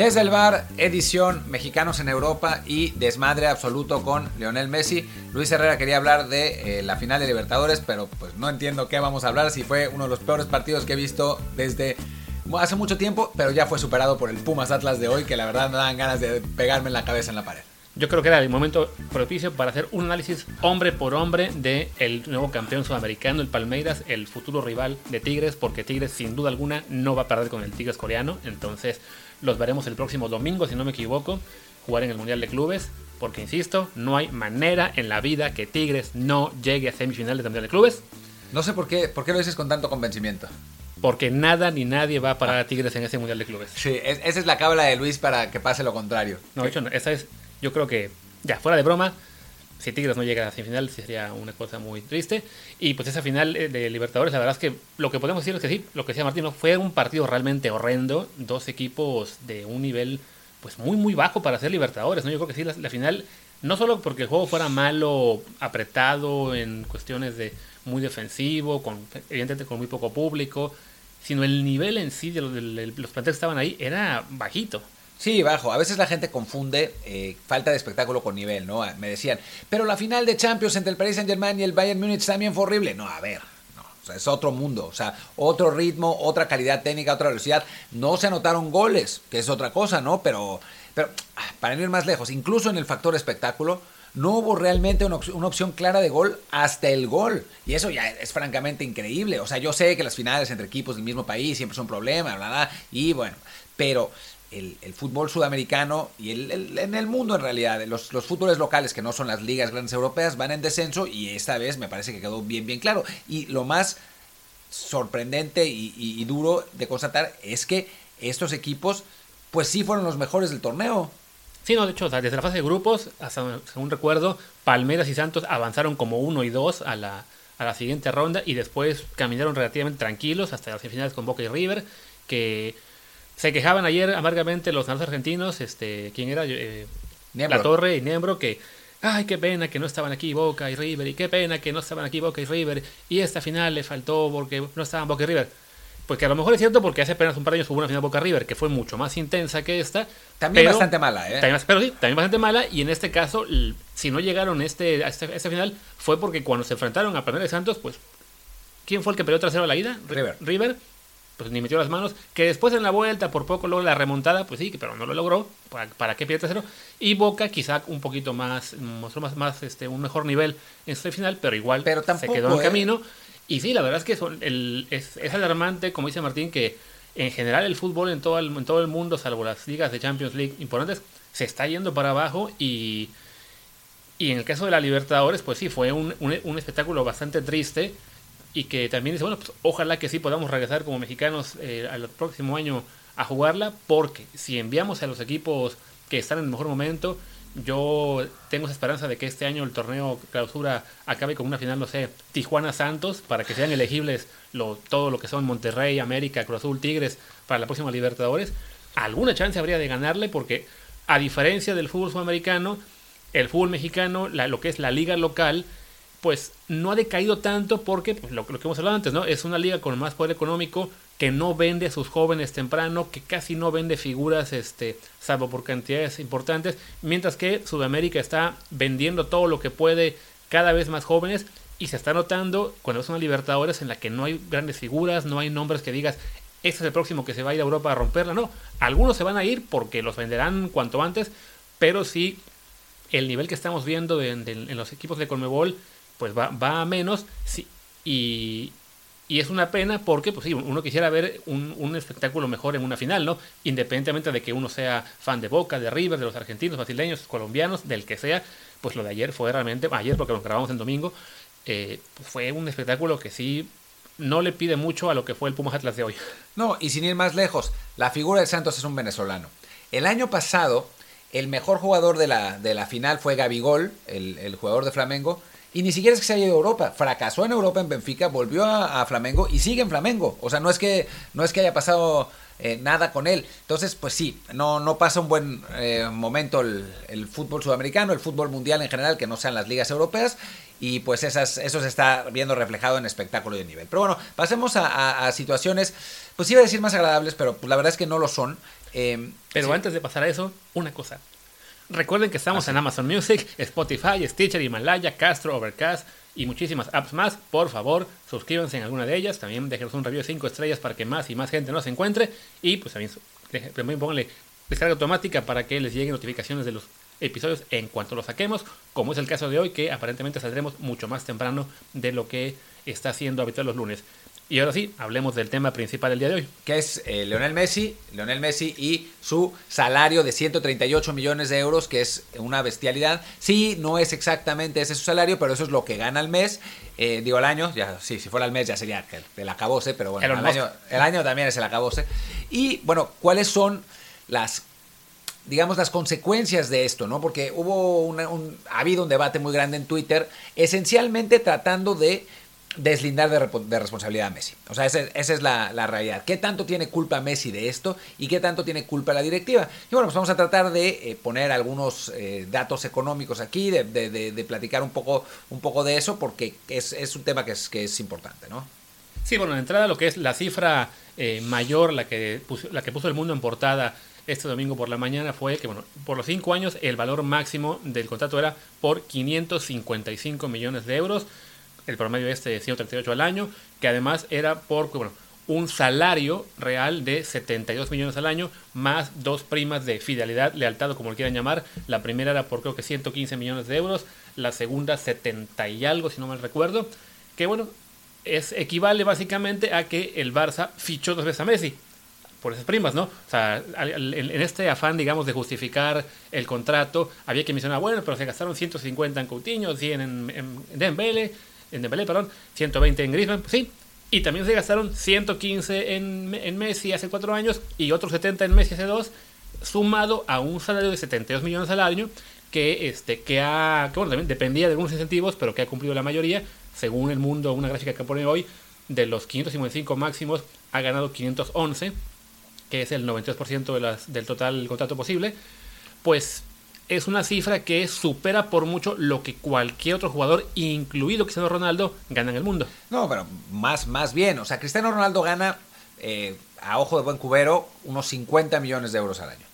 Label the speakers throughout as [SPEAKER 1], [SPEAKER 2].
[SPEAKER 1] Desde el bar, edición Mexicanos en Europa y desmadre absoluto con Lionel Messi. Luis Herrera quería hablar de eh, la final de Libertadores, pero pues no entiendo qué vamos a hablar, si fue uno de los peores partidos que he visto desde hace mucho tiempo, pero ya fue superado por el Pumas Atlas de hoy, que la verdad me dan ganas de pegarme en la cabeza en la pared.
[SPEAKER 2] Yo creo que era el momento propicio para hacer un análisis hombre por hombre del el nuevo campeón sudamericano, el Palmeiras, el futuro rival de Tigres, porque Tigres sin duda alguna no va a perder con el Tigres coreano. Entonces los veremos el próximo domingo, si no me equivoco, jugar en el Mundial de Clubes. Porque, insisto, no hay manera en la vida que Tigres no llegue a semifinales del Mundial de Clubes.
[SPEAKER 1] No sé por qué, por qué lo dices con tanto convencimiento.
[SPEAKER 2] Porque nada ni nadie va a parar a Tigres en ese Mundial de Clubes.
[SPEAKER 1] Sí, esa es la cábala de Luis para que pase lo contrario.
[SPEAKER 2] No, de hecho, esa es, yo creo que, ya, fuera de broma, si Tigres no llega a la semifinal sería una cosa muy triste. Y pues esa final eh, de Libertadores, la verdad es que lo que podemos decir es que sí, lo que decía Martín, fue un partido realmente horrendo. Dos equipos de un nivel pues muy muy bajo para ser Libertadores. ¿no? Yo creo que sí, la, final, no solo porque el juego fuera malo, apretado en cuestiones de muy defensivo, con, evidentemente con muy poco público, sino el nivel en sí de los, de los planteles que estaban ahí era bajito.
[SPEAKER 1] Sí, bajo. A veces la gente confunde eh, falta de espectáculo con nivel, ¿no? Me decían, pero la final de Champions entre el Paris Saint Germain y el Bayern Múnich también fue horrible. No, a ver, no, o sea, es otro mundo, o sea, otro ritmo, otra calidad técnica, otra velocidad. No se anotaron goles, que es otra cosa, ¿no? Pero, pero ah, para ir más lejos, incluso en el factor espectáculo, no hubo realmente una, una, opción clara de gol hasta el gol. Y eso ya es francamente increíble. O sea, yo sé que las finales entre equipos del mismo país siempre son un problema, bla, bla, y bueno, pero el, fútbol sudamericano y el, en el mundo en realidad, los, los fútboles locales que no son las ligas grandes europeas van en descenso y esta vez me parece que quedó bien, bien claro. Y lo más sorprendente y, duro de constatar es que estos equipos pues sí fueron los mejores del torneo.
[SPEAKER 2] Sí, no, de hecho, desde la fase de grupos, hasta según recuerdo, Palmeras y Santos avanzaron como uno y dos a la, a la siguiente ronda y después caminaron relativamente tranquilos hasta las semifinales con Boca y River, que se quejaban ayer amargamente los argentinos, este, ¿quién era? Eh, la Torre y Niembro, que, ay, qué pena que no estaban aquí Boca y River, y qué pena que no estaban aquí Boca y River, y esta final le faltó porque no estaban Boca y River. Pues que a lo mejor es cierto porque hace apenas un par de años hubo una final Boca River que fue mucho más intensa que esta.
[SPEAKER 1] También bastante mala, ¿eh?
[SPEAKER 2] También, pero sí, también bastante mala. Y en este caso, si no llegaron este, a, este, esta final, fue porque cuando se enfrentaron a Palmeiras de Santos, pues, ¿quién fue el que perdió trasero a la ida?
[SPEAKER 1] River.
[SPEAKER 2] River pues ni metió las manos, que después en la vuelta por poco luego la remontada, pues sí, pero no lo logró, ¿para, para qué pierde tercero? Y Boca quizá un poquito más, mostró más, más este, un mejor nivel en su final, pero igual se quedó en ¿eh? camino. Y sí, la verdad es que son, el, es, es, alarmante, como dice Martín, que en general el fútbol en todo el, en todo el mundo, salvo las ligas de Champions League importantes, se está yendo para abajo y... Y en el caso de la Libertadores, pues sí, fue un, un, un espectáculo bastante triste y que también dice, bueno, pues ojalá que sí podamos regresar como mexicanos eh, al próximo año a jugarla, porque si enviamos a los equipos que están en el mejor momento, yo tengo esa esperanza de que este año el torneo clausura acabe con una final, no sé, Tijuana Santos, para que sean elegibles lo, todo lo que son Monterrey, América, Cruz Azul, Tigres para la próxima Libertadores. Alguna chance habría de ganarle porque a diferencia del fútbol sudamericano, el fútbol mexicano, la, lo que es la liga local, pues no ha decaído tanto porque, pues, lo, que hemos hablado antes, ¿no? Es una liga con más poder económico que no vende a sus jóvenes temprano, que casi no vende figuras, este, salvo por cantidades importantes, mientras que Sudamérica está vendiendo todo lo que puede cada vez más jóvenes y se está notando cuando es una Libertadores en la que no hay grandes figuras, no hay nombres que digas, este es el próximo que se va a ir a Europa a romperla, no, algunos se van a ir porque los venderán cuanto antes, pero sí el nivel que estamos viendo en los equipos de Conmebol pues va, va a menos sí, y, y, es una pena porque, pues sí, uno quisiera ver un, un, espectáculo mejor en una final, ¿no? Independientemente de que uno sea fan de Boca, de River, de los argentinos, brasileños, colombianos, del que sea, pues lo de ayer fue realmente, ayer porque lo grabamos en domingo, eh, fue un espectáculo que sí no le pide mucho a lo que fue el Pumas Atlas de hoy.
[SPEAKER 1] No, y sin ir más lejos, la figura de Santos es un venezolano. El año pasado, el mejor jugador de la, de la final fue Gabigol, el, el jugador de Flamengo, y ni siquiera es que se haya ido a Europa. Fracasó en Europa en Benfica, volvió a, Flamengo y sigue en Flamengo. O sea, no es que, no es que haya pasado eh, nada con él. Entonces, pues sí, no, no pasa un buen eh, momento el, fútbol sudamericano, el fútbol mundial en general, que no sean las ligas europeas. Y pues esas, eso se está viendo reflejado en espectáculo de nivel. Pero bueno, pasemos a, situaciones, pues iba a decir más agradables, pero pues la verdad es que no lo son. Eh,
[SPEAKER 2] Pero
[SPEAKER 1] sí.
[SPEAKER 2] antes de pasar a eso, una cosa. Recuerden que estamos en Amazon Music, Spotify, Stitcher, Himalaya, Castro, Overcast y muchísimas apps más. Por favor, suscríbanse en alguna de ellas. También déjenos un review de 5 estrellas para que más y más gente nos encuentre. Y pues también, también pónganle descarga automática para que les lleguen notificaciones de los episodios en cuanto los saquemos. Como es el caso de hoy, que aparentemente saldremos mucho más temprano de lo que está siendo habitual los lunes. Y ahora sí, hablemos del tema principal del día de hoy.
[SPEAKER 1] que es eh, Leonel Messi, Leonel Messi y su salario de 138 millones de euros, que es una bestialidad. Sí, no es exactamente ese su salario, pero eso es lo que gana al mes. Eh, digo, al año, ya, sí, si fuera al mes ya sería el, el acabose, pero bueno,
[SPEAKER 2] Musk.
[SPEAKER 1] año, el año también es el acabose. Y bueno, ¿cuáles son las digamos, las consecuencias de esto, ¿no? Porque hubo una- un, ha habido un debate muy grande en Twitter, esencialmente tratando de deslindar de, responsabilidad a Messi. O sea, esa, es la, realidad. ¿Qué tanto tiene culpa Messi de esto y qué tanto tiene culpa la directiva? Y bueno, pues vamos a tratar de eh, poner algunos eh, datos económicos aquí, de, platicar un poco, un poco de eso, porque es, un tema que es, que es importante, ¿no?
[SPEAKER 2] Sí, bueno, de entrada lo que es la cifra eh, mayor, la que, puso, la que puso el mundo en portada este domingo por la mañana fue que, bueno, por los cinco años el valor máximo del contrato era por 555 millones de euros, el promedio este de 138 al año, que además era por, bueno, un salario real de 72 millones al año, más dos primas de fidelidad, lealtad o como lo quieran llamar. La primera era por creo que 115 millones de euros, la segunda 70 y algo, si no mal recuerdo, que bueno, es equivale básicamente a que el Barça fichó dos veces a Messi por esas primas, ¿no? O sea, en este afán, digamos, de justificar el contrato, había que mencionar, bueno, pero se gastaron 150 en Coutinho, 100 en, en Dembele, en Dembélé, perdón, 120 en Griezmann, sí, y también se gastaron 115 en, en Messi hace cuatro años y otros 70 en Messi hace dos, sumado a un salario de 72 millones al año que, este, que, ha, bueno, también dependía de algunos incentivos, pero que ha cumplido la mayoría, según el mundo, una gráfica que pone hoy, de los 555 máximos, ha ganado 511, que es el 92% de las, del total contrato posible, pues es una cifra que supera por mucho lo que cualquier otro jugador, incluido Cristiano Ronaldo, gana en el mundo.
[SPEAKER 1] No, pero más, más bien. O sea, Cristiano Ronaldo gana, eh, a ojo de buen cubero, unos 50 millones de euros al año.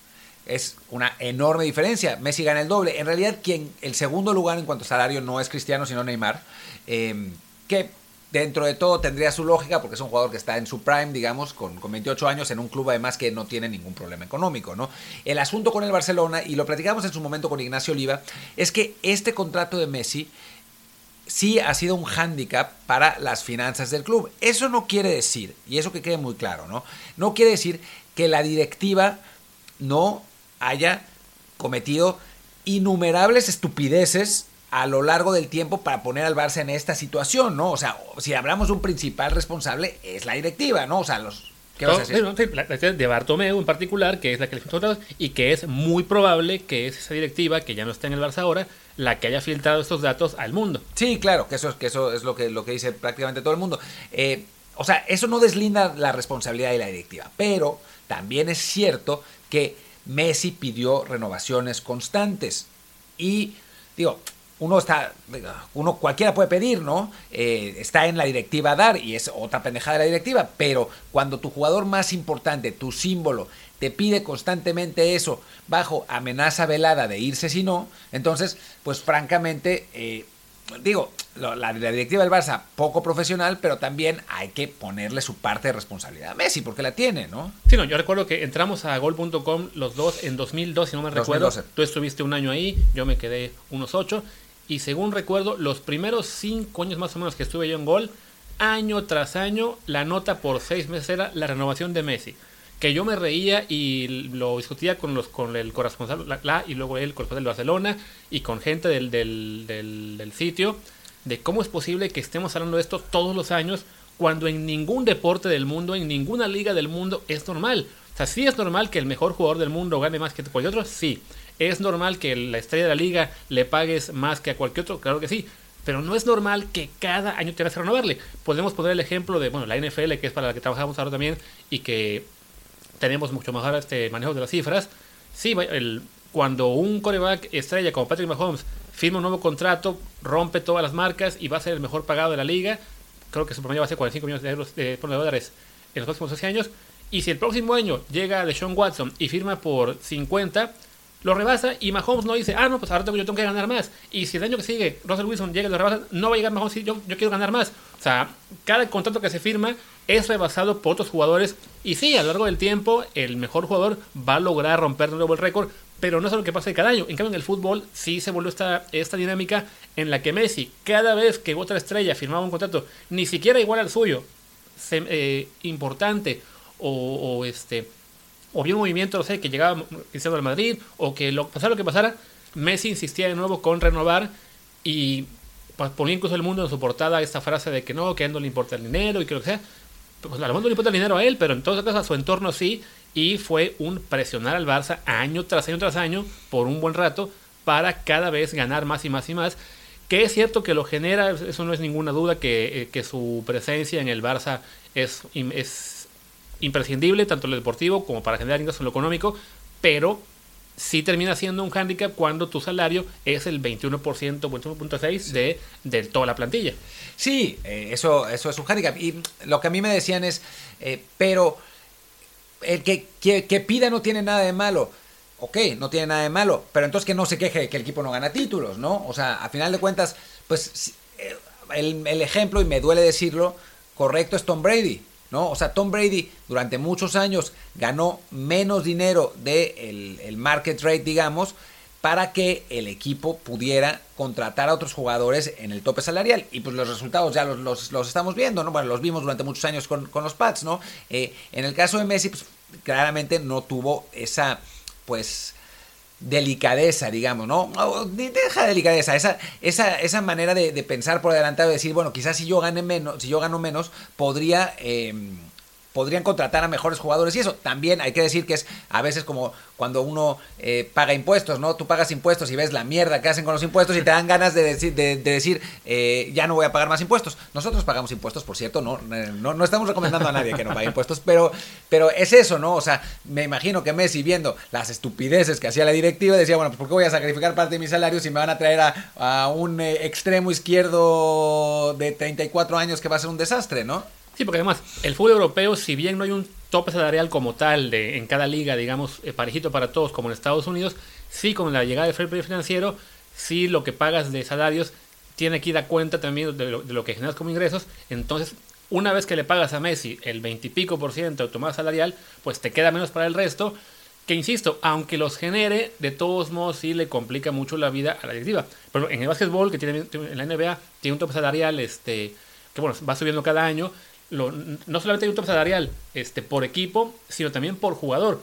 [SPEAKER 1] Es una enorme diferencia. Messi gana el doble. En realidad, quien el segundo lugar en cuanto a salario no es Cristiano, sino Neymar. eh, que dentro de todo tendría su lógica, porque es un jugador que está en su prime, digamos, con, con 28 años, en un club además que no tiene ningún problema económico, ¿no? El asunto con el Barcelona, y lo platicamos en su momento con Ignacio Oliva, es que este contrato de Messi sí ha sido un hándicap para las finanzas del club. Eso no quiere decir, y eso que quede muy claro, ¿no? No quiere decir que la directiva no haya cometido innumerables estupideces a lo largo del tiempo para poner al Barça en esta situación, ¿no? O sea, si hablamos de un principal responsable, es la directiva, ¿no? O sea, los... ¿Qué vas a decir?
[SPEAKER 2] no, sí, la, la directiva de Bartomeu en particular, que es la que le contratos, y que es muy probable que es esa directiva, que ya no está en el Barça ahora, la que haya filtrado estos datos al mundo.
[SPEAKER 1] Sí, claro, que eso, es- que eso es lo que, lo que dice prácticamente todo el mundo. Eh, o sea, eso no deslinda la responsabilidad de la directiva, pero también es cierto que Messi pidió renovaciones constantes. Y digo, uno está, uno cualquiera puede pedir, ¿no? Eh, está en la directiva a dar y es otra pendejada de la directiva, pero cuando tu jugador más importante, tu símbolo, te pide constantemente eso bajo amenaza velada de irse si no, entonces, pues francamente, eh, digo, lo- la, la directiva del Barça, poco profesional, pero también hay que ponerle su parte de responsabilidad a Messi, porque la tiene, ¿no?
[SPEAKER 2] Sí, no, yo recuerdo que entramos a gol.com los dos en 2002, si no me recuerdo.
[SPEAKER 1] 2012.
[SPEAKER 2] Tú estuviste un año ahí, yo me quedé unos ocho. Y según recuerdo, los primeros cinco años más o menos que estuve yo en gol, año tras año, la nota por seis meses era la renovación de Messi. Que yo me reía y lo discutía con los con el corresponsal la, y luego él, corresponsal de Barcelona, y con gente del, del, del, del sitio, de cómo es posible que estemos hablando de esto todos los años cuando en ningún deporte del mundo, en ninguna liga del mundo es normal. O sea, sí es normal que el mejor jugador del mundo gane más que cualquier otro, sí. Es normal que la estrella de la liga le pagues más que a cualquier otro, claro que sí. Pero no es normal que cada año tengas que renovarle. Podemos poner el ejemplo de, bueno, la NFL, que es para la que trabajamos ahora también, y que tenemos mucho mejor este manejo de las cifras. Sí, cuando un coreback estrella como Patrick Mahomes firma un nuevo contrato, rompe todas las marcas y va a ser el mejor pagado de la liga, creo que su promedio va a ser 45 millones de euros de, de dólares en los próximos 12 años. Y si el próximo año llega de Sean Watson y firma por 50, lo rebasa y Mahomes no dice, ah, no, pues ahora tengo, yo tengo que ganar más. Y si el año que sigue Russell Wilson llega y lo rebasa, no va a llegar Mahomes y yo, yo quiero ganar más. O sea, cada contrato que se firma es rebasado por otros jugadores. Y sí, a lo largo del tiempo, el mejor jugador va a lograr romper de nuevo el récord, pero no es lo que pasa cada año. En cambio, en el fútbol sí se volvió esta, esta dinámica en la que Messi, cada vez que otra estrella firmaba un contrato, ni siquiera igual al suyo, eh, importante o, este o bien un movimiento, no sé, que llegaba Cristiano al Madrid o que lo, pasara lo que pasara, Messi insistía de nuevo con renovar y pues, ponía incluso el mundo en su portada esta frase de que no, que a él no le importa el dinero y que lo que sea. Pues a lo mejor no le importa el dinero a él, pero en todo caso a su entorno sí, y fue un presionar al Barça año tras año tras año por un buen rato para cada vez ganar más y más y más. Que es cierto que lo genera, eso no es ninguna duda, que, eh, que su presencia en el Barça es imprescindible, tanto en lo deportivo como para generar ingresos en lo económico, pero sí termina siendo un hándicap cuando tu salario es el 21%, 21.6% de, de toda la plantilla.
[SPEAKER 1] Sí, eh, eso, eso es un hándicap. Y lo que a mí me decían es, eh, pero el que, que, pida no tiene nada de malo ok, no tiene nada de malo, pero entonces que no se queje que el equipo no gana títulos, ¿no? O sea, a final de cuentas, pues eh, el, el, ejemplo, y me duele decirlo, correcto es Tom Brady, ¿no? O sea, Tom Brady durante muchos años ganó menos dinero del de el market rate, digamos, para que el equipo pudiera contratar a otros jugadores en el tope salarial. Y pues los resultados ya los, los, estamos viendo, ¿no? Bueno, los vimos durante muchos años con, con los Pats, ¿no? Eh, en el caso de Messi, pues claramente no tuvo esa, pues, delicadeza, digamos, ¿no? Deja delicadeza, esa, esa, esa manera de, de, pensar por adelantado, de decir, bueno, quizás si yo gane menos, si yo gano menos, podría... Eh, podrían contratar a mejores jugadores y eso también hay que decir que es a veces como cuando uno eh, paga impuestos, ¿no? Tú pagas impuestos y ves la mierda que hacen con los impuestos y te dan ganas de decir, de, decir eh, ya no voy a pagar más impuestos. Nosotros pagamos impuestos, por cierto, no, eh, no, no, estamos recomendando a nadie que no pague impuestos, pero, pero es eso, ¿no? O sea, me imagino que Messi viendo las estupideces que hacía la directiva decía, bueno, pues ¿por qué voy a sacrificar parte de mi salario si me van a traer a, a un extremo izquierdo de 34 años que va a ser un desastre, ¿no?
[SPEAKER 2] Sí, porque además el fútbol europeo, si bien no hay un tope salarial como tal de, en cada liga, digamos, eh, parejito para todos como en Estados Unidos, sí con la llegada del fair play financiero, sí lo que pagas de salarios tiene que ir a cuenta también de lo, que generas como ingresos. Entonces, una vez que le pagas a Messi el 20 y pico por ciento de tu masa salarial, pues te queda menos para el resto. Que insisto, aunque los genere, de todos modos sí le complica mucho la vida a la directiva. Pero en el básquetbol, que tiene en la NBA, tiene un tope salarial este, que bueno, va subiendo cada año no solamente hay un top salarial este, por equipo, sino también por jugador.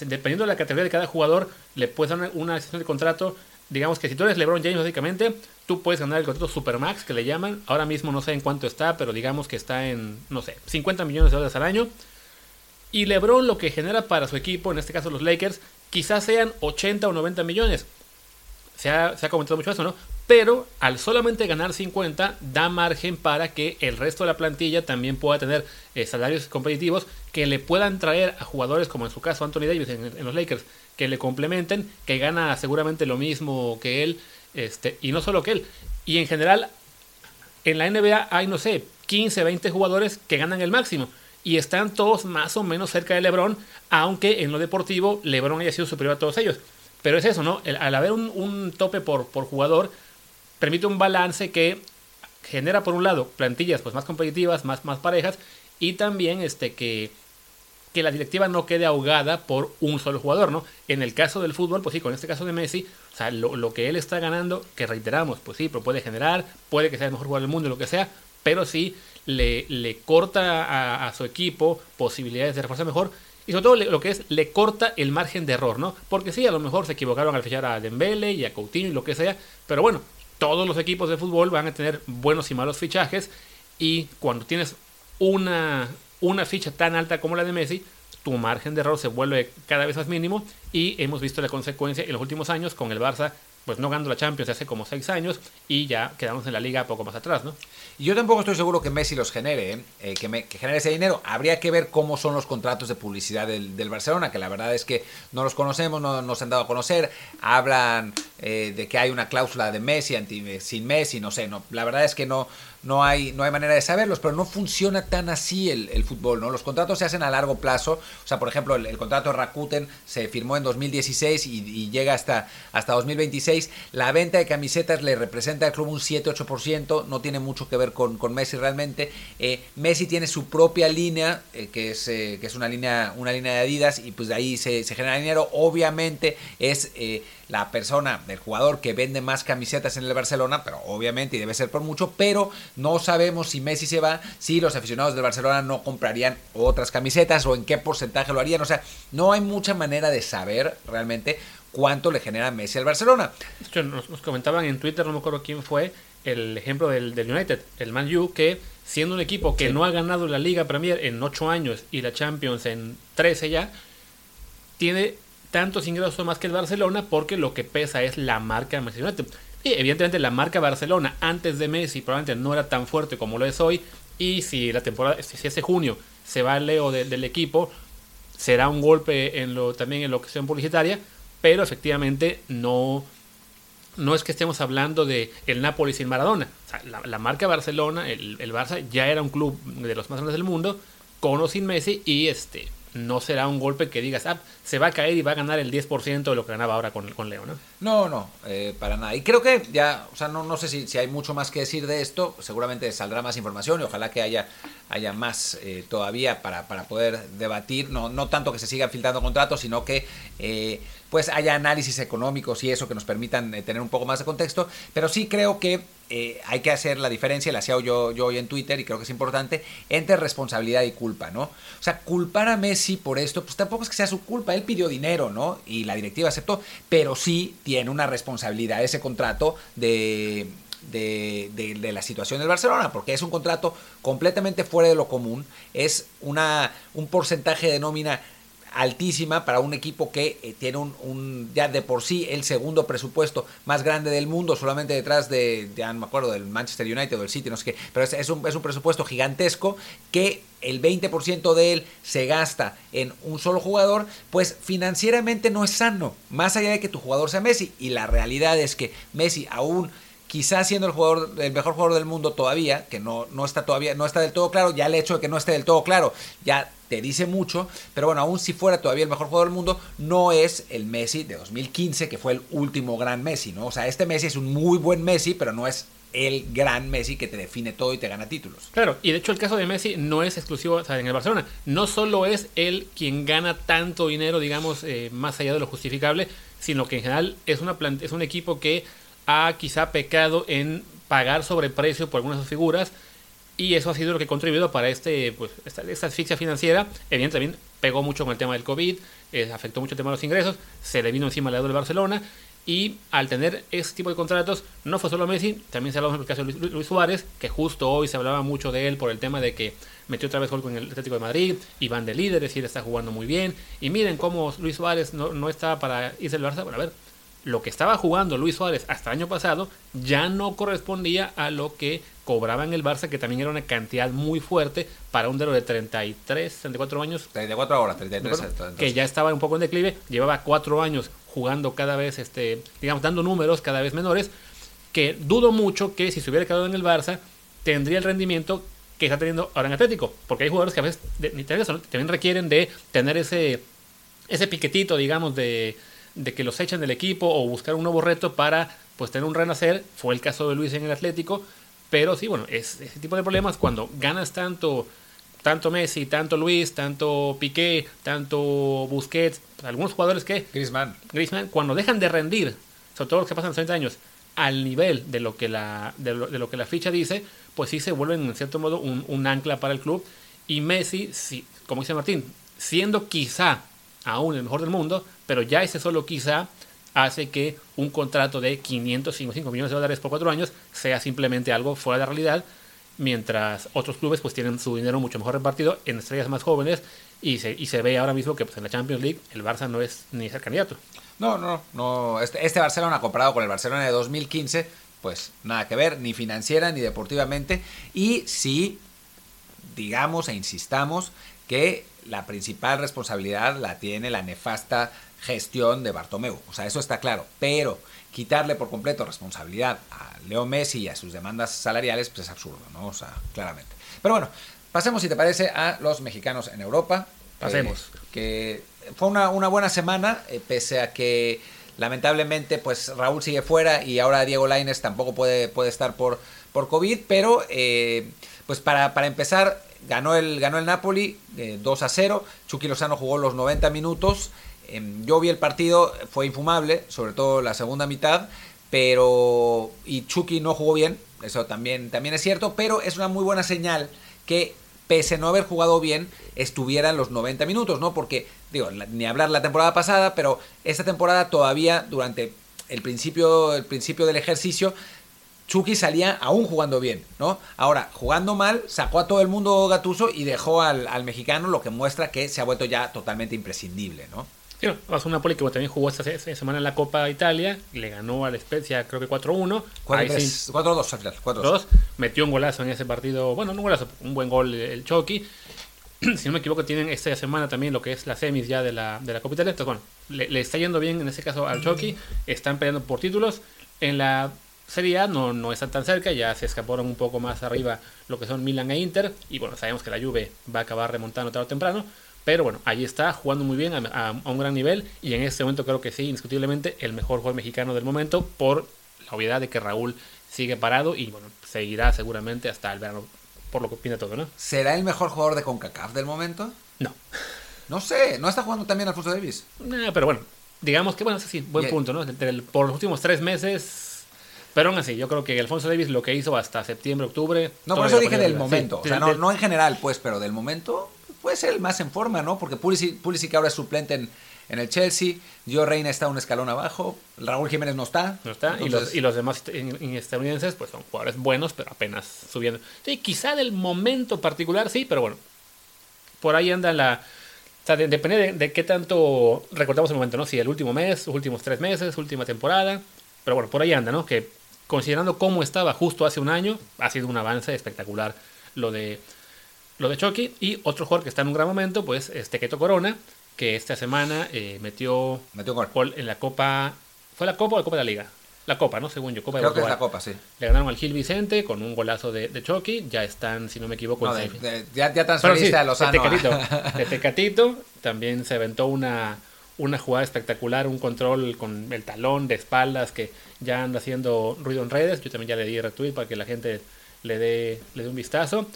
[SPEAKER 2] Dependiendo de la categoría de cada jugador, le puedes dar una, excepción de contrato. Digamos que si tú eres LeBron James, básicamente, tú puedes ganar el contrato Supermax, que le llaman. Ahora mismo no sé en cuánto está, pero digamos que está en, no sé, 50 millones de dólares al año. Y LeBron lo que genera para su equipo, en este caso los Lakers, quizás sean 80 o 90 millones. Se ha, comentado mucho eso, ¿no? pero al solamente ganar 50 da margen para que el resto de la plantilla también pueda tener eh, salarios competitivos que le puedan traer a jugadores como en su caso Anthony Davis en, los Lakers, que le complementen, que gana seguramente lo mismo que él, este, y no solo que él. Y en general, en la NBA hay, no sé, 15, 20 jugadores que ganan el máximo. Y están todos más o menos cerca de LeBron, aunque en lo deportivo LeBron haya sido superior a todos ellos. Pero es eso, ¿no? al haber un, tope por, jugador, permite un balance que genera por un lado plantillas pues más competitivas, más, más parejas y también este que, que la directiva no quede ahogada por un solo jugador, ¿no? En el caso del fútbol, pues sí, con este caso de Messi, o sea, lo, que él está ganando, que reiteramos, pues sí, pero puede generar, puede que sea el mejor jugador del mundo, lo que sea, pero sí le, le corta a, su equipo posibilidades de reforzar mejor y sobre todo lo que es, le corta el margen de error, ¿no? Porque sí, a lo mejor se equivocaron al fichar a Dembele y a Coutinho y lo que sea, pero bueno, todos los equipos de fútbol van a tener buenos y malos fichajes y cuando tienes una, una ficha tan alta como la de Messi, tu margen de error se vuelve cada vez más mínimo y hemos visto la consecuencia en los últimos años con el Barça pues no ganando la Champions hace como seis años y ya quedamos en la liga poco más atrás, ¿no?
[SPEAKER 1] Y yo tampoco estoy seguro que Messi los genere, ¿eh? Eh, que, me, que, genere ese dinero. Habría que ver cómo son los contratos de publicidad del, del Barcelona, que la verdad es que no los conocemos, no nos han dado a conocer. Hablan eh, de que hay una cláusula de Messi anti, sin Messi, no sé, no, la verdad es que no, no hay, no hay manera de saberlos, pero no funciona tan así el, el, fútbol, ¿no? Los contratos se hacen a largo plazo, o sea, por ejemplo, el, contrato de Rakuten se firmó en 2016 y, y, llega hasta, hasta 2026, la venta de camisetas le representa al club un 7-8%, no tiene mucho que ver con, con Messi realmente, eh, Messi tiene su propia línea, eh, que, es, eh, que es una línea, una línea de Adidas, y pues de ahí se, se genera dinero, obviamente es eh, la persona, el jugador que vende más camisetas en el Barcelona, pero obviamente y debe ser por mucho, pero no sabemos si Messi se va, si los aficionados del Barcelona no comprarían otras camisetas o en qué porcentaje lo harían, o sea, no hay mucha manera de saber realmente cuánto le genera Messi al Barcelona.
[SPEAKER 2] De hecho, nos, nos comentaban en Twitter, no me acuerdo quién fue, el ejemplo del, del United, el Man U, que siendo un equipo que sí. no ha ganado la Liga Premier en 8 años y la Champions en 13 ya, tiene tantos ingresos más que el Barcelona porque lo que pesa es la marca Manchester United. Y evidentemente la marca Barcelona antes de Messi probablemente no era tan fuerte como lo es hoy. Y si la temporada, si ese junio se va el Leo de, del equipo, será un golpe en lo, también en la ocasión publicitaria, pero efectivamente no, no es que estemos hablando de el Napoli sin Maradona. O sea, la, la, marca Barcelona, el, el Barça, ya era un club de los más grandes del mundo, con o sin Messi, y este no será un golpe que digas, ah, se va a caer y va a ganar el 10% de lo que ganaba ahora con, con Leo, ¿no?
[SPEAKER 1] No, no, eh, para nada. Y creo que ya, o sea, no, no sé si, si, hay mucho más que decir de esto, seguramente saldrá más información y ojalá que haya, haya más eh, todavía para, para poder debatir, no, no tanto que se sigan filtrando contratos, sino que... Eh, pues haya análisis económicos y eso que nos permitan eh, tener un poco más de contexto, pero sí creo que eh, hay que hacer la diferencia, la hacía yo, yo hoy en Twitter y creo que es importante, entre responsabilidad y culpa, ¿no? O sea, culpar a Messi por esto, pues tampoco es que sea su culpa, él pidió dinero, ¿no? Y la directiva aceptó, pero sí tiene una responsabilidad ese contrato de, de, de, la situación del Barcelona, porque es un contrato completamente fuera de lo común, es una, un porcentaje de nómina altísima para un equipo que eh, tiene un, un, ya de por sí el segundo presupuesto más grande del mundo, solamente detrás de, ya no me acuerdo, del Manchester United o del City, no sé qué, pero es, es, un, es un presupuesto gigantesco que el 20% de él se gasta en un solo jugador, pues financieramente no es sano, más allá de que tu jugador sea Messi. Y la realidad es que Messi aún quizás siendo el jugador el mejor jugador del mundo todavía, que no, no está todavía, no está del todo claro, ya el hecho de que no esté del todo claro, ya te dice mucho, pero bueno, aún si fuera todavía el mejor jugador del mundo, no es el Messi de 2015, que fue el último gran Messi, ¿no? O sea, este Messi es un muy buen Messi, pero no es el gran Messi que te define todo y te gana títulos.
[SPEAKER 2] Claro, y de hecho el caso de Messi no es exclusivo en el Barcelona. No solo es él quien gana tanto dinero, digamos, eh, más allá de lo justificable, sino que en general es, una es un equipo que ha quizá pecado en pagar sobreprecio por algunas de sus figuras y eso ha sido lo que ha contribuido para este, pues, esta, esta asfixia financiera. Evidentemente también pegó mucho con el tema del COVID, eh, afectó mucho el tema de los ingresos, se le vino encima al lado del Barcelona y al tener ese tipo de contratos, no fue solo Messi, también se hablaba del caso de Luis, Luis, Suárez, que justo hoy se hablaba mucho de él por el tema de que metió otra vez gol con el Atlético de Madrid y van de líderes y él está jugando muy bien. Y miren cómo Luis Suárez no, no está para irse al Barça. Bueno, a ver, lo que estaba jugando Luis Suárez hasta el año pasado ya no correspondía a lo que cobraba en el Barça, que también era una cantidad muy fuerte para un dero de 33, 34 años.
[SPEAKER 1] 34 ahora, 33.
[SPEAKER 2] Entonces. Que ya estaba un poco en declive, llevaba cuatro años jugando cada vez, este, digamos, dando números cada vez menores, que dudo mucho que si se hubiera quedado en el Barça, tendría el rendimiento que está teniendo ahora en Atlético, porque hay jugadores que a veces también requieren de tener ese, ese piquetito, digamos, de, de que los echen del equipo o buscar un nuevo reto para pues tener un renacer. Fue el caso de Luis en el Atlético. Pero sí, bueno, es ese tipo de problemas cuando ganas tanto, tanto Messi, tanto Luis, tanto Piqué, tanto Busquets, algunos jugadores que...
[SPEAKER 1] Griezmann.
[SPEAKER 2] Griezmann, cuando dejan de rendir, sobre todo los que pasan los 30 años, al nivel de lo que la, de lo, de lo que la ficha dice, pues sí se vuelven en cierto modo un, un ancla para el club. Y Messi, sí, como dice Martín, siendo quizá aún el mejor del mundo, pero ya ese solo quizá hace que un contrato de 555 millones de dólares por cuatro años sea simplemente algo fuera de realidad, mientras otros clubes pues tienen su dinero mucho mejor repartido en estrellas más jóvenes y se, y se ve ahora mismo que pues, en la Champions League el Barça no es ni ser candidato.
[SPEAKER 1] No, no, no. Este, este Barcelona comparado con el Barcelona de 2015, pues nada que ver, ni financiera ni deportivamente. Y sí, digamos e insistamos que la principal responsabilidad la tiene la nefasta gestión de Bartomeu. O sea, eso está claro. Pero quitarle por completo responsabilidad a Leo Messi y a sus demandas salariales, pues es absurdo, ¿no? O sea, claramente. Pero bueno, pasemos, si te parece, a los mexicanos en Europa.
[SPEAKER 2] Pasemos.
[SPEAKER 1] Eh, que fue una, una buena semana, eh, pese a que lamentablemente pues Raúl sigue fuera y ahora Diego Laines tampoco puede, puede estar por, por COVID, pero eh, pues para, para empezar, ganó el, ganó el Napoli 2 a 0, Chucky Lozano jugó los 90 minutos, em, yo vi el partido, fue infumable, sobre todo la segunda mitad, pero y Chucky no jugó bien, eso también, también es cierto, pero es una muy buena señal que pese a no haber jugado bien, estuvieran los 90 minutos, ¿no? Porque, digo, ni hablar la temporada pasada, pero esta temporada todavía, durante el principio, el principio del ejercicio, Chucky salía aún jugando bien, ¿no? Ahora, jugando mal, sacó a todo el mundo Gatuso y dejó al, al mexicano, lo que muestra que se ha vuelto ya totalmente imprescindible, ¿no?
[SPEAKER 2] Sí, a una poli que también jugó esta semana en la Copa Italia, le ganó a la Spezia creo que 4-1.
[SPEAKER 1] 4-2 al final, 4-2.
[SPEAKER 2] Metió un golazo en ese partido, bueno, no un golazo, un buen gol el Chucky. si no me equivoco, tienen esta semana también lo que es la semis ya de la, de la Copa Italia. Entonces, bueno, le, está yendo bien en ese caso al Chucky, están peleando por títulos. En la Serie A no, no están tan cerca, ya se escaparon un poco más arriba lo que son Milan e Inter. Y bueno, sabemos que la Juve va a acabar remontando tarde o temprano. Pero bueno, ahí está, jugando muy bien a, un gran nivel. Y en este momento creo que sí, indiscutiblemente, el mejor jugador mexicano del momento. Por la obviedad de que Raúl sigue parado y bueno, seguirá seguramente hasta el verano, por lo que opina todo, ¿no?
[SPEAKER 1] ¿Será el mejor jugador de CONCACAF del momento?
[SPEAKER 2] No.
[SPEAKER 1] No sé, ¿no está jugando también Alfonso Davis?
[SPEAKER 2] No, pero bueno, digamos que bueno, sí, buen punto, ¿no? Por los últimos tres meses pero aún así, yo creo que Alfonso Davis lo que hizo hasta septiembre, octubre.
[SPEAKER 1] No, por eso dije del momento. o sea, no, no, en general, pues, pero del momento puede ser el más en forma, ¿no? Porque Pulisic, ahora es suplente en, en el Chelsea, Joe Reina está un escalón abajo, Raúl Jiménez no está.
[SPEAKER 2] No está, y, los, y los demás estadounidenses pues son jugadores buenos, pero apenas subiendo. Sí, quizá del momento particular sí, pero bueno, por ahí anda la... O sea, depende de, qué tanto recordamos el momento, ¿no? Si el último mes, los últimos tres meses, última temporada, pero bueno, por ahí anda, ¿no? Que considerando cómo estaba justo hace un año, ha sido un avance espectacular lo de lo de Chucky. Y otro jugador que está en un gran momento, pues este Keto Corona, que esta semana eh, metió,
[SPEAKER 1] metió
[SPEAKER 2] gol en la Copa. ¿Fue la Copa o la Copa de la Liga? La Copa, ¿no? Según yo, Copa
[SPEAKER 1] Creo que es la Copa, sí.
[SPEAKER 2] Le ganaron al Gil Vicente con un golazo de, de Chucky. Ya están, si no me equivoco,
[SPEAKER 1] no, ya, ya transferiste a Lozano.
[SPEAKER 2] De Tecatito, de Tecatito. También se aventó una, una jugada espectacular, un control con el talón de espaldas que ya anda haciendo ruido en redes. Yo también ya le di retweet para que la gente le dé, le dé un vistazo.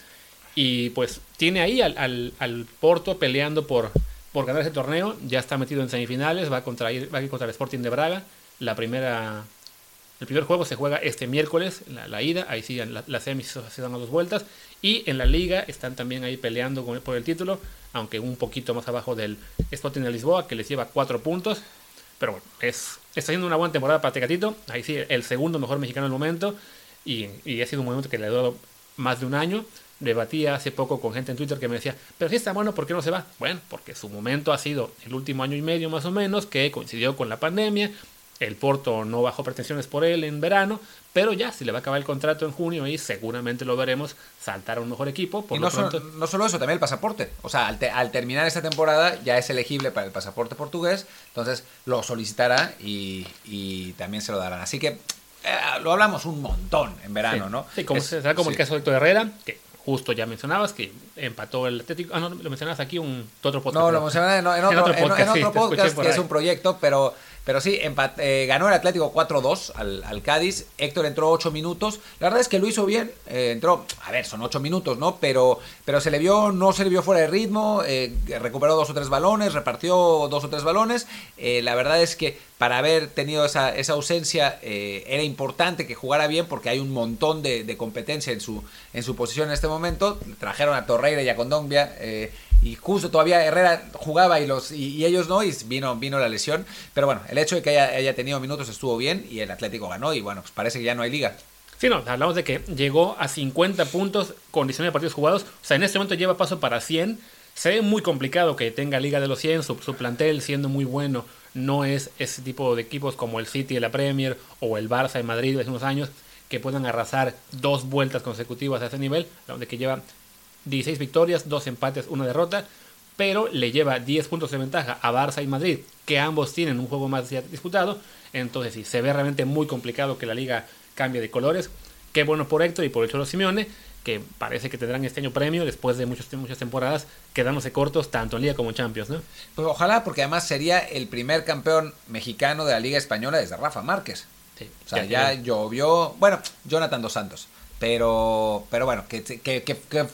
[SPEAKER 2] Y pues tiene ahí al, al, Porto peleando por, por ganar ese torneo. Ya está metido en semifinales. Va, contra, va a ir contra el Sporting de Braga. La primera, el primer juego se juega este miércoles, la, ida. Ahí sí, las la semis se dan a dos vueltas. Y en la liga están también ahí peleando por el título. Aunque un poquito más abajo del Sporting de Lisboa, que les lleva cuatro puntos. Pero bueno, es, está siendo una buena temporada para Tecatito. Ahí sí, el segundo mejor mexicano el momento. Y, y ha sido un momento que le ha dado más de un año debatía hace poco con gente en Twitter que me decía, pero si está bueno, ¿por qué no se va? Bueno, porque su momento ha sido el último año y medio más o menos, que coincidió con la pandemia. El Porto no bajó pretensiones por él en verano, pero ya, si le va a acabar el contrato en junio y seguramente lo veremos saltar a un mejor equipo.
[SPEAKER 1] Por y no, no, solo eso, también el pasaporte. O sea, al, terminar esta temporada ya es elegible para el pasaporte portugués, entonces lo solicitará y, y también se lo darán. Así que eh, lo hablamos un montón en verano, ¿no?
[SPEAKER 2] Sí, como, será como el caso de Héctor Herrera, que justo ya mencionabas que empató el Atlético. Ah, no, lo mencionabas aquí un otro podcast.
[SPEAKER 1] No, lo mencionabas en, otro, podcast, que es un proyecto, pero pero sí, eh, ganó el Atlético 4-2 al, Cádiz. Héctor entró 8 minutos. La verdad es que lo hizo bien. Eh, entró, a ver, son 8 minutos, ¿no? Pero, pero se le vio, no se le vio fuera de ritmo. Eh, recuperó dos o tres balones, repartió dos o tres balones. la verdad es que para haber tenido esa, esa ausencia era importante que jugara bien porque hay un montón de, competencia en su, en su posición en este momento. Trajeron a Torreira y a Condombia y justo todavía Herrera jugaba y los y, ellos no y vino vino la lesión pero bueno el hecho de que haya, tenido minutos estuvo bien y el Atlético ganó y bueno pues parece que ya no hay liga
[SPEAKER 2] Sí, no, hablamos de que llegó a 50 puntos con 19 partidos jugados. O sea, en este momento lleva paso para 100. Se ve muy complicado que tenga liga de los 100, su, su plantel siendo muy bueno no es ese tipo de equipos como el City de la Premier o el Barça de Madrid hace unos años que puedan arrasar dos vueltas consecutivas a ese nivel, donde que lleva 16 victorias, dos empates, una derrota, pero le lleva 10 puntos de ventaja a Barça y Madrid, que ambos tienen un juego más disputado, entonces sí, se ve realmente muy complicado que la liga cambie de colores. Qué bueno por Héctor y por el Cholo Simeone, que parece que tendrán este año premio después de muchas, muchas temporadas quedándose cortos tanto en Liga como en Champions, ¿no?
[SPEAKER 1] Pues ojalá, porque además sería el primer campeón mexicano de la Liga Española desde Rafa Márquez. o sea, ya, llovió, bueno, Jonathan Dos Santos, pero, pero bueno, que, que, que, que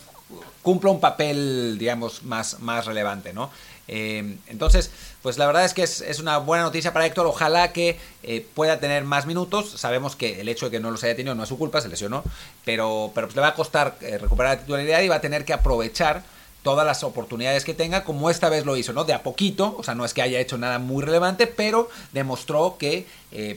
[SPEAKER 1] cumpla un papel, digamos, más, más relevante, ¿no? Eh, entonces, pues la verdad es que es, una buena noticia para Héctor. Ojalá que eh, pueda tener más minutos. Sabemos que el hecho de que no los haya tenido no es su culpa, se lesionó. Pero, pero pues le va a costar eh, recuperar la titularidad y va a tener que aprovechar todas las oportunidades que tenga, como esta vez lo hizo, ¿no? De a poquito, o sea, no es que haya hecho nada muy relevante, pero demostró que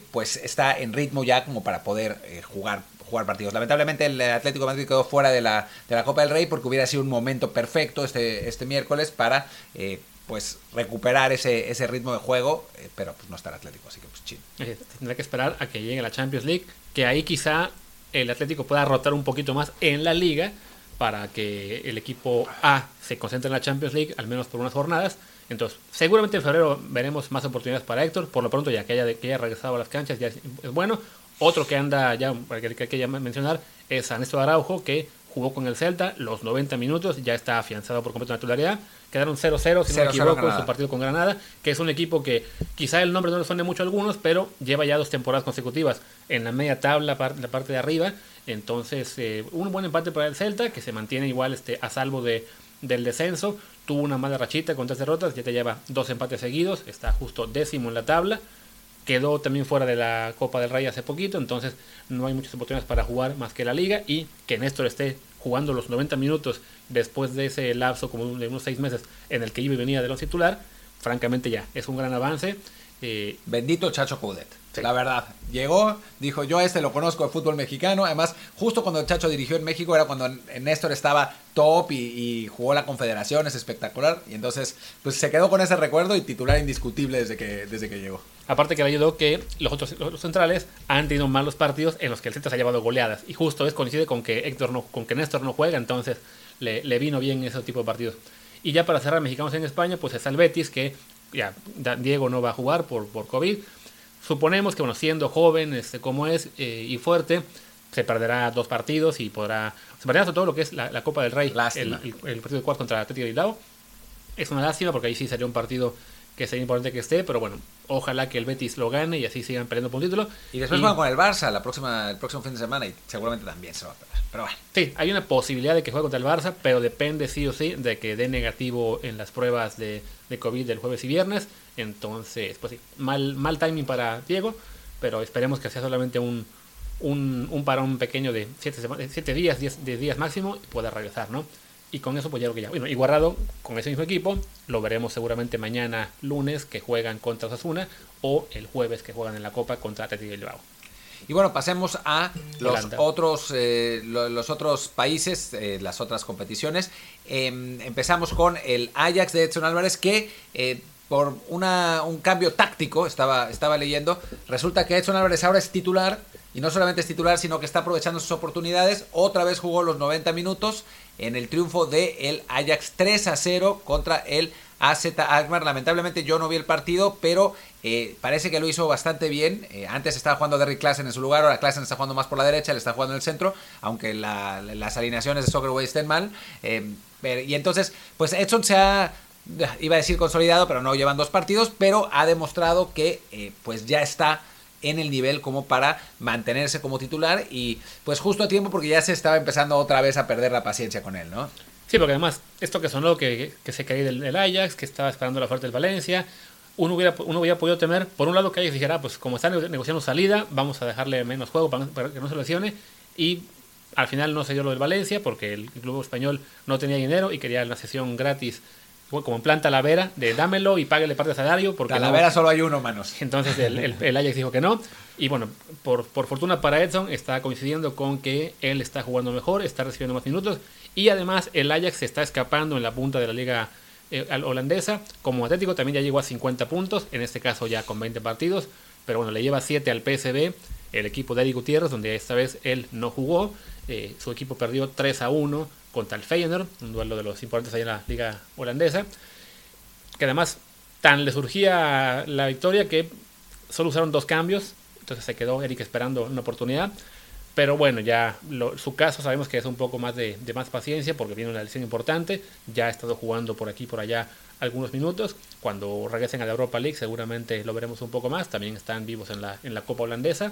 [SPEAKER 1] pues está en ritmo ya como para poder jugar jugar partidos. Lamentablemente el Atlético de Madrid quedó fuera de la, de la Copa del Rey porque hubiera sido un momento perfecto este, este miércoles para eh, pues recuperar ese, ese ritmo de juego, eh, pero pues no está Atlético, así que pues.
[SPEAKER 2] Eh, tendrá que esperar a que llegue la Champions League, que ahí quizá el Atlético pueda rotar un poquito más en la liga para que el equipo A se concentre en la Champions League, al menos por unas jornadas. Entonces, seguramente en febrero veremos más oportunidades para Héctor. Por lo pronto, ya que haya, que haya regresado a las canchas, ya es, bueno. Otro que anda ya, que, hay que mencionar, es Néstor Araujo, que jugó con el Celta los 90 minutos, ya está afianzado por completo en la titularidad. Quedaron 0-0, si no me equivoco, en su partido con Granada, que es un equipo que quizá el nombre no le suene mucho a algunos, pero lleva ya dos temporadas consecutivas en la media tabla, la parte de arriba. Entonces, eh, un buen empate para el Celta, que se mantiene igual este, a salvo de, del descenso. Tuvo una mala rachita con tres derrotas, ya te lleva dos empates seguidos, está justo décimo en la tabla quedó también fuera de la Copa del Rey hace poquito, entonces no hay muchas oportunidades para jugar más que la liga y que Néstor esté jugando los 90 minutos después de ese lapso como de unos seis meses en el que iba y venía de los titular, francamente ya es un gran avance.
[SPEAKER 1] Eh, Bendito Chacho Coudet. La verdad, llegó, dijo yo a este lo conozco de fútbol mexicano. Además, justo cuando el Chacho dirigió en México era cuando Néstor estaba top y, jugó la Confederación, es espectacular. Y entonces, pues se quedó con ese recuerdo y titular indiscutible desde que, desde que llegó.
[SPEAKER 2] Aparte que le ayudó que los otros los centrales han tenido malos partidos en los que el Celta se ha llevado goleadas. Y justo es coincide con que Héctor no, con que Néstor no juega, entonces le, le vino bien ese tipo de partidos. Y ya para cerrar mexicanos en España, pues es el Betis, que ya Diego no va a jugar por, por COVID Suponemos que, bueno, siendo joven este, como es eh, y fuerte, se perderá dos partidos y podrá. Se perderá todo lo que es la, Copa del Rey, el, el, partido de cuarto contra Atlético de Bilbao. Es una lástima porque ahí sí sería un partido que sería importante que esté, pero bueno, ojalá que el Betis lo gane y así sigan peleando por un título.
[SPEAKER 1] Y después van con el Barça la próxima, el próximo fin de semana y seguramente también se va a perder. Pero bueno.
[SPEAKER 2] Sí, hay una posibilidad de que juegue contra el Barça, pero depende sí o sí de que dé negativo en las pruebas de, de COVID del jueves y viernes. Entonces, pues sí, mal, mal timing para Diego, pero esperemos que sea solamente un, un, un parón pequeño de 7 días, 10 días máximo y pueda regresar, ¿no? Y con eso, pues ya lo que ya. Bueno, y Guardado con ese mismo equipo, lo veremos seguramente mañana lunes que juegan contra Osasuna o el jueves que juegan en la Copa contra Atlético de Bilbao.
[SPEAKER 1] Y bueno, pasemos a los otros, eh, los otros países, eh, las otras competiciones. Em, empezamos con el Ajax de Edson Álvarez, que eh, por una, un cambio táctico, estaba, estaba leyendo, resulta que Edson Álvarez ahora es titular y no solamente es titular, sino que está aprovechando sus oportunidades. Otra vez jugó los 90 minutos en el triunfo de el Ajax 3 a 0 contra el AZ Alkmaar. Lamentablemente yo no vi el partido, pero eh, parece que lo hizo bastante bien. Eh, antes estaba jugando Derrick Klassen en su lugar, ahora Klassen está jugando más por la derecha, le está jugando en el centro, aunque las alineaciones de Soccer estén mal. Eh, y entonces, pues Edson se ha iba a decir consolidado, pero no llevan dos partidos, pero ha demostrado que pues ya está en el nivel como para mantenerse como titular y pues justo a tiempo porque ya se estaba empezando otra vez a perder la paciencia con él, ¿no?
[SPEAKER 2] Sí, porque además esto que sonó que, que se caía del, Ajax, que estaba esperando la fuerte del Valencia, uno hubiera, uno hubiera podido temer, por un lado que Ajax dijera, pues como están negociando salida, vamos a dejarle menos juego para, para que no se lesione y al final no se dio lo del Valencia porque el club español no tenía dinero y quería la sesión gratis como en plan Talavera, de dámelo y páguele parte de salario. Porque
[SPEAKER 1] Talavera solo hay uno, manos.
[SPEAKER 2] Entonces el, el, Ajax dijo que no. Y bueno, por, por, fortuna para Edson, está coincidiendo con que él está jugando mejor, está recibiendo más minutos. Y además el Ajax se está escapando en la punta de la liga eh, holandesa. Como Atlético también ya llegó a 50 puntos, en este caso ya con 20 partidos, pero bueno, le lleva 7 al PSV, el equipo de Eric Gutiérrez, donde esta vez él no jugó. Eh, su equipo perdió 3 a 1 contra el Feyenoord, un duelo de los importantes allá en la liga holandesa. Que además tan le surgía la victoria que solo usaron dos cambios, entonces se quedó Eric esperando una oportunidad. Pero bueno, ya su caso sabemos que es un poco más de, más paciencia porque viene una lesión importante. Ya ha estado jugando por aquí por allá algunos minutos. Cuando regresen a la Europa League seguramente lo veremos un poco más. También están vivos en la, en la Copa Holandesa.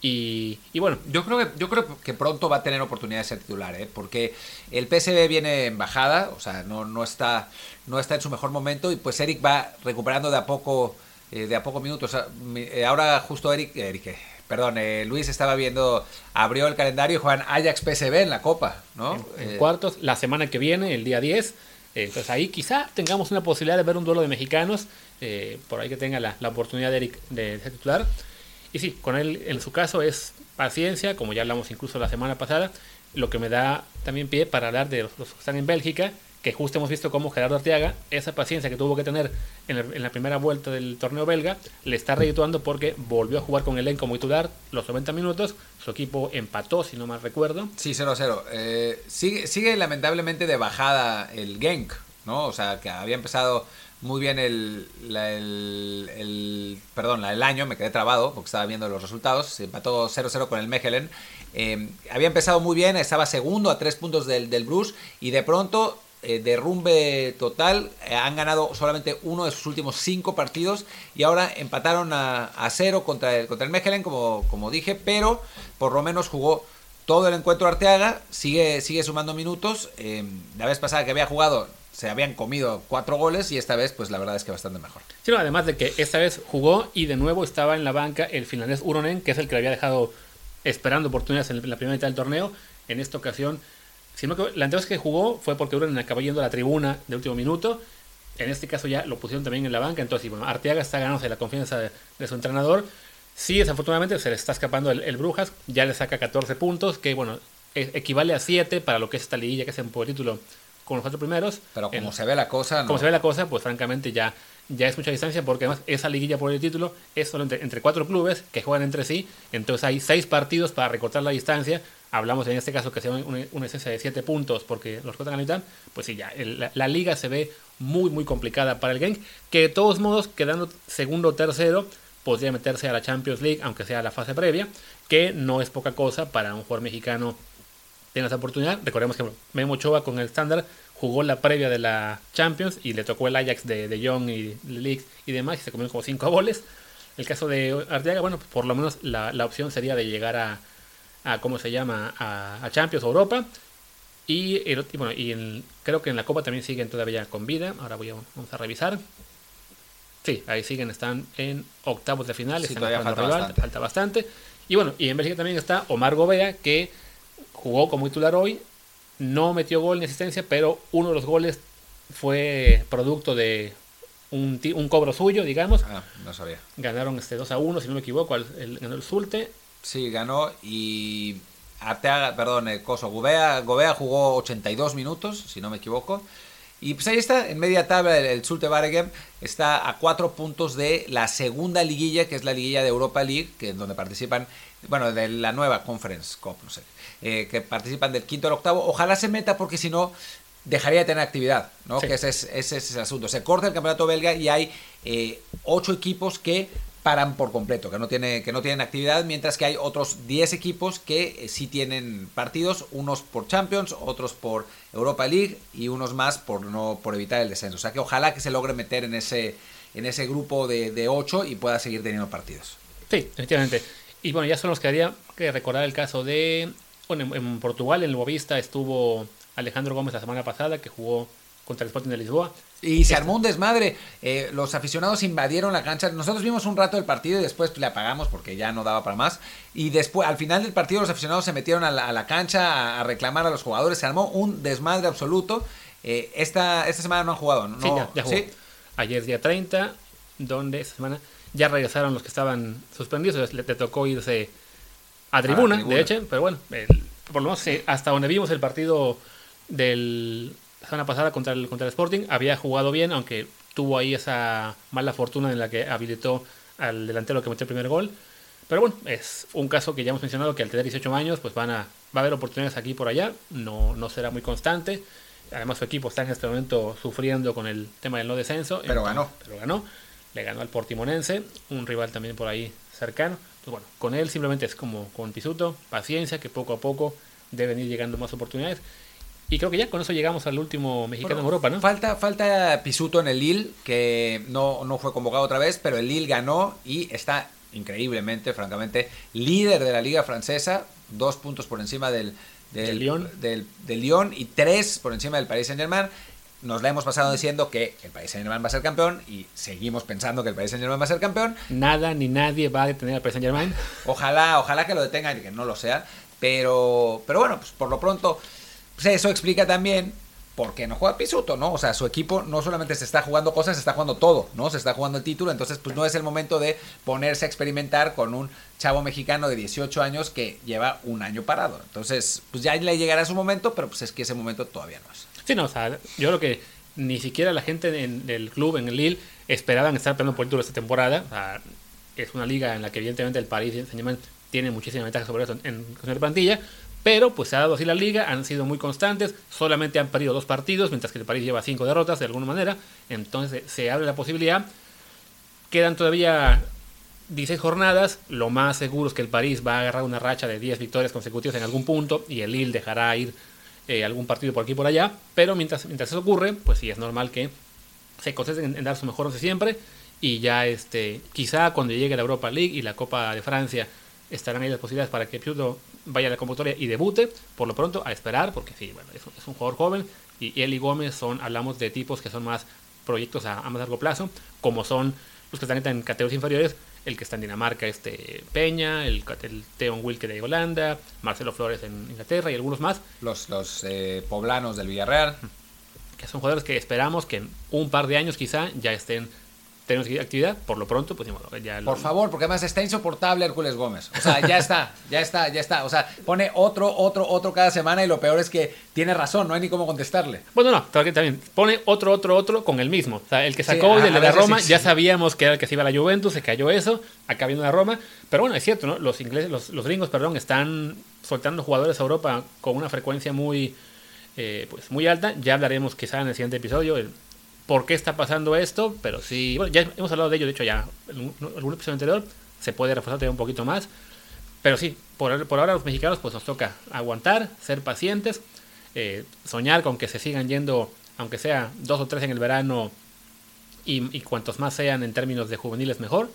[SPEAKER 2] Y, bueno.
[SPEAKER 1] Yo creo, que, yo creo que pronto va a tener oportunidad de ser titular, ¿eh? porque el PSV viene en bajada, o sea, no, no, está, no está en su mejor momento y pues Eric va recuperando de a poco, eh, de a poco minutos. Eh, ahora justo Eric, Eric perdón, Luis estaba viendo, abrió el calendario y juegan Ajax PSV en la Copa, ¿no?
[SPEAKER 2] En, cuartos, la semana que viene, el día 10. Entonces ahí quizá tengamos una posibilidad de ver un duelo de mexicanos, por ahí que tenga la, la oportunidad de Eric de ser titular. Y sí, con él en su caso es paciencia, como ya hablamos incluso la semana pasada, lo que me da también pie para hablar de los, que están en Bélgica, que justo hemos visto cómo Gerardo Arteaga, esa paciencia que tuvo que tener en, la primera vuelta del torneo belga, le está redituando porque volvió a jugar con el como titular los 90 minutos, su equipo empató, si no mal recuerdo.
[SPEAKER 1] Sí, 0-0. Eh, sigue, sigue lamentablemente de bajada el Genk, ¿no? O sea, que había empezado muy bien el, perdón, el año, me quedé trabado porque estaba viendo los resultados, se empató 0-0 con el Mechelen. Eh, había empezado muy bien, estaba segundo a tres puntos del, del Bruce y de pronto eh, derrumbe total, eh, han ganado solamente uno de sus últimos cinco partidos y ahora empataron a, a cero contra el, contra el Mechelen, como, como dije, pero por lo menos jugó todo el encuentro Arteaga, sigue, sigue sumando minutos. la vez pasada que había jugado se habían comido cuatro goles y esta vez, pues la verdad es que bastante mejor.
[SPEAKER 2] Sí, además de que esta vez jugó y de nuevo estaba en la banca el finlandés Uronen, que es el que le había dejado esperando oportunidades en la primera mitad del torneo. En esta ocasión, sino que la anterior vez que jugó fue porque Uronen acabó yendo a la tribuna de último minuto. En este caso ya lo pusieron también en la banca. Entonces, bueno, Arteaga está ganándose la confianza de, su entrenador. Sí, desafortunadamente se le está escapando el, Brujas. Ya le saca 14 puntos, que bueno, equivale a 7 para lo que es esta liguilla, que es un título con los cuatro primeros.
[SPEAKER 1] Pero como se ve la cosa,
[SPEAKER 2] Como se ve la cosa, pues francamente ya, ya es mucha distancia porque además esa liguilla por el título es solo entre, cuatro clubes que juegan entre sí. Entonces hay seis partidos para recortar la distancia. Hablamos en este caso que sea una, una esencia de siete puntos porque los cortan a la mitad. Pues sí, ya la, liga se ve muy, muy complicada para el Genk. Que de todos modos, quedando segundo o tercero, podría meterse a la Champions League, aunque sea la fase previa, que no es poca cosa para un jugador mexicano tiene esa oportunidad. Recordemos que Memo Ochoa con el estándar jugó la previa de la Champions y le tocó el Ajax de, de Young y League y demás y se comió como cinco goles. El caso de Arteaga, bueno, por lo menos la, opción sería de llegar a, a ¿cómo se llama? A, Champions Europa. Y, bueno, y creo que en la Copa también siguen todavía con vida. Ahora voy a, vamos a revisar. Sí, ahí siguen, están en octavos de final. están
[SPEAKER 1] todavía falta, bastante.
[SPEAKER 2] falta bastante. Y bueno, y en Bélgica también está Omar Gobea, que jugó como titular hoy, no metió gol ni asistencia, pero uno de los goles fue producto de un, un cobro suyo, digamos.
[SPEAKER 1] Ah, no sabía.
[SPEAKER 2] Ganaron este 2 a 1, si no me equivoco, el, ganó el Zulte.
[SPEAKER 1] Sí, ganó y Arteaga, perdón, el Coso, Gobea, Gobea jugó 82 minutos, si no me equivoco. Y pues ahí está, en media tabla, el, el Zulte Waregem está a cuatro puntos de la segunda liguilla, que es la liguilla de Europa League, que es donde participan, bueno, de la nueva Conference Cup, no sé. Eh, que participan del quinto al octavo. Ojalá se meta porque si no dejaría de tener actividad, ¿no? Que ese es, ese es, el asunto. Se corta el campeonato belga y hay eh, ocho equipos que paran por completo, que no, tiene, que no tienen actividad, mientras que hay otros 10 equipos que eh, sí tienen partidos, unos por Champions, otros por Europa League y unos más por no por evitar el descenso. O sea que ojalá que se logre meter en ese, en ese grupo de, de 8 y pueda seguir teniendo partidos.
[SPEAKER 2] Sí, efectivamente. Y bueno, ya solo nos quedaría que recordar el caso de bueno, en, Portugal, en Boavista, estuvo Alejandro Gómez la semana pasada, que jugó contra el Sporting de Lisboa.
[SPEAKER 1] Y se armó un desmadre. Eh, los aficionados invadieron la cancha. Nosotros vimos un rato el partido y después le apagamos porque ya no daba para más. Y después, al final del partido, los aficionados se metieron a la, cancha a, reclamar a los jugadores. Se armó un desmadre absoluto. Eh, esta, esta semana no han jugado, ¿no?
[SPEAKER 2] Sí, ya, jugó. Ayer día 30, donde esta semana ya regresaron los que estaban suspendidos. Le, le tocó irse a tribuna, de hecho, pero bueno, por lo menos hasta donde vimos el partido del, la semana pasada contra el, contra el Sporting había jugado bien, aunque tuvo ahí esa mala fortuna en la que habilitó al delantero que metió el primer gol. Pero bueno, es un caso que ya hemos mencionado que al tener 18 años, pues van a, va a haber oportunidades aquí y por allá. No, no será muy constante. Además, su equipo está en este momento sufriendo con el tema del no descenso.
[SPEAKER 1] Pero ganó.
[SPEAKER 2] Pero ganó. Le ganó al Portimonense, un rival también por ahí cercano. Pues bueno, con él simplemente es como con Pisuto, paciencia, que poco a poco deben ir llegando más oportunidades. Y creo que ya con eso llegamos al último mexicano
[SPEAKER 1] Bueno,
[SPEAKER 2] en Europa, ¿no?
[SPEAKER 1] Falta, falta Pisuto en el Lille, que no, no fue convocado otra vez, pero el Lille ganó y está increíblemente, francamente, líder de la liga francesa, dos puntos por encima del, del,
[SPEAKER 2] Del Lyon.
[SPEAKER 1] del- del Lyon y tres por encima del Paris Saint Germain. Nos la hemos pasado diciendo que el Paris Saint Germain va a ser campeón y seguimos pensando que el Paris Saint Germain va a ser campeón.
[SPEAKER 2] Nada ni nadie va a detener al Paris Saint Germain.
[SPEAKER 1] Ojalá, ojalá que lo detengan y que no lo sea. Pero, pero bueno, pues por lo pronto, pues eso explica también por qué no juega Pisuto, ¿no? O sea, su equipo no solamente se está jugando cosas, se está jugando todo, ¿no? Se está jugando el título, entonces pues no es el momento de ponerse a experimentar con un chavo mexicano de 18 años que lleva un año parado. Entonces, pues ya le llegará su momento, pero pues es que ese momento todavía no es.
[SPEAKER 2] Sí, no, o sea, yo creo que ni siquiera la gente en- del club, en el Lille, esperaban estar peleando por el título esta temporada. Es una liga en la que evidentemente el Paris Saint-Germain tiene muchísima ventaja sobre eso en, en la plantilla, pero pues se ha dado así la liga, han sido muy constantes, solamente han perdido dos partidos, mientras que el París lleva cinco derrotas de alguna manera, entonces se abre la posibilidad. Quedan todavía 16 jornadas, lo más seguro es que el París va a agarrar una racha de 10 victorias consecutivas en algún punto y el Lille dejará ir eh, algún partido por aquí y por allá, pero mientras, mientras eso ocurre, pues sí es normal que se concentren en, dar su mejor once siempre y ya este quizá cuando llegue la Europa League y la Copa de Francia estarán ahí las posibilidades para que Piuto vaya a la convocatoria y debute, por lo pronto a esperar, porque sí, bueno, es un jugador joven y él y Gómez son, hablamos de tipos que son más proyectos a, a más largo plazo, como son los que están en categorías inferiores, el que está en Dinamarca, este Peña, el, el Theon Wilke de Holanda, Marcelo Flores en Inglaterra y algunos más,
[SPEAKER 1] Los, los eh, poblanos del Villarreal.
[SPEAKER 2] que son jugadores que esperamos que en un par de años quizá ya estén teniendo actividad, por lo pronto, pues ya lo-
[SPEAKER 1] Por favor, porque además está insoportable Hércules Gómez. O sea, ya está, ya está, ya está. O sea, pone otro, otro, otro cada semana y lo peor es que tiene razón, no hay ni cómo contestarle.
[SPEAKER 2] Bueno, no, también, pone otro, otro, otro con el mismo. O sea, el que
[SPEAKER 1] Sí,
[SPEAKER 2] sacó de la
[SPEAKER 1] a
[SPEAKER 2] de
[SPEAKER 1] veces
[SPEAKER 2] Roma,
[SPEAKER 1] sí,
[SPEAKER 2] ya
[SPEAKER 1] sí.
[SPEAKER 2] sabíamos que era el que se iba a la Juventus, se cayó eso, acá viene la Roma. Pero bueno, es cierto, ¿no? Los ingleses, los, los gringos, perdón, están soltando jugadores a Europa con una frecuencia muy, eh, pues, muy alta. Ya hablaremos quizá en el siguiente episodio el por qué está pasando esto, pero sí, bueno, ya hemos hablado de ello, de hecho, ya en algún episodio anterior, se puede reforzar un poquito más. Pero sí, por, ahora los mexicanos pues nos toca aguantar, ser pacientes, eh, soñar con que se sigan yendo, aunque sea dos o tres en el verano, y, y cuantos más sean en términos de juveniles mejor.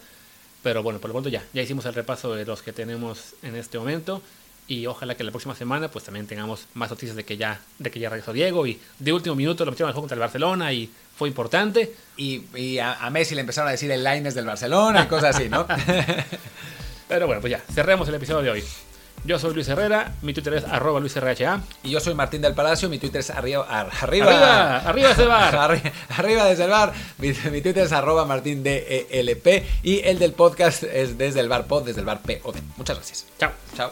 [SPEAKER 2] Pero bueno, por lo pronto ya, ya hicimos el repaso de los que tenemos en este momento. Y ojalá que la próxima semana pues también tengamos más noticias de que ya, de que ya regresó Diego. Y de último minuto lo metieron al juego contra el Barcelona y fue importante.
[SPEAKER 1] Y, y a, a Messi le empezaron a decir el Lines del Barcelona y cosas así, ¿no?
[SPEAKER 2] Pero bueno, pues ya, cerremos el episodio de hoy. Yo soy Luis Herrera, mi Twitter es arroba luisrha.
[SPEAKER 1] y yo soy Martín del Palacio, mi Twitter es arriba. ar- arriba
[SPEAKER 2] Arriba, arriba ese bar.
[SPEAKER 1] Arri- arriba desde el bar. Mi, mi Twitter es arroba Martín DELP. Y el del podcast es desde el bar pod, desde el bar POD. Muchas gracias.
[SPEAKER 2] Chao.
[SPEAKER 1] Chao.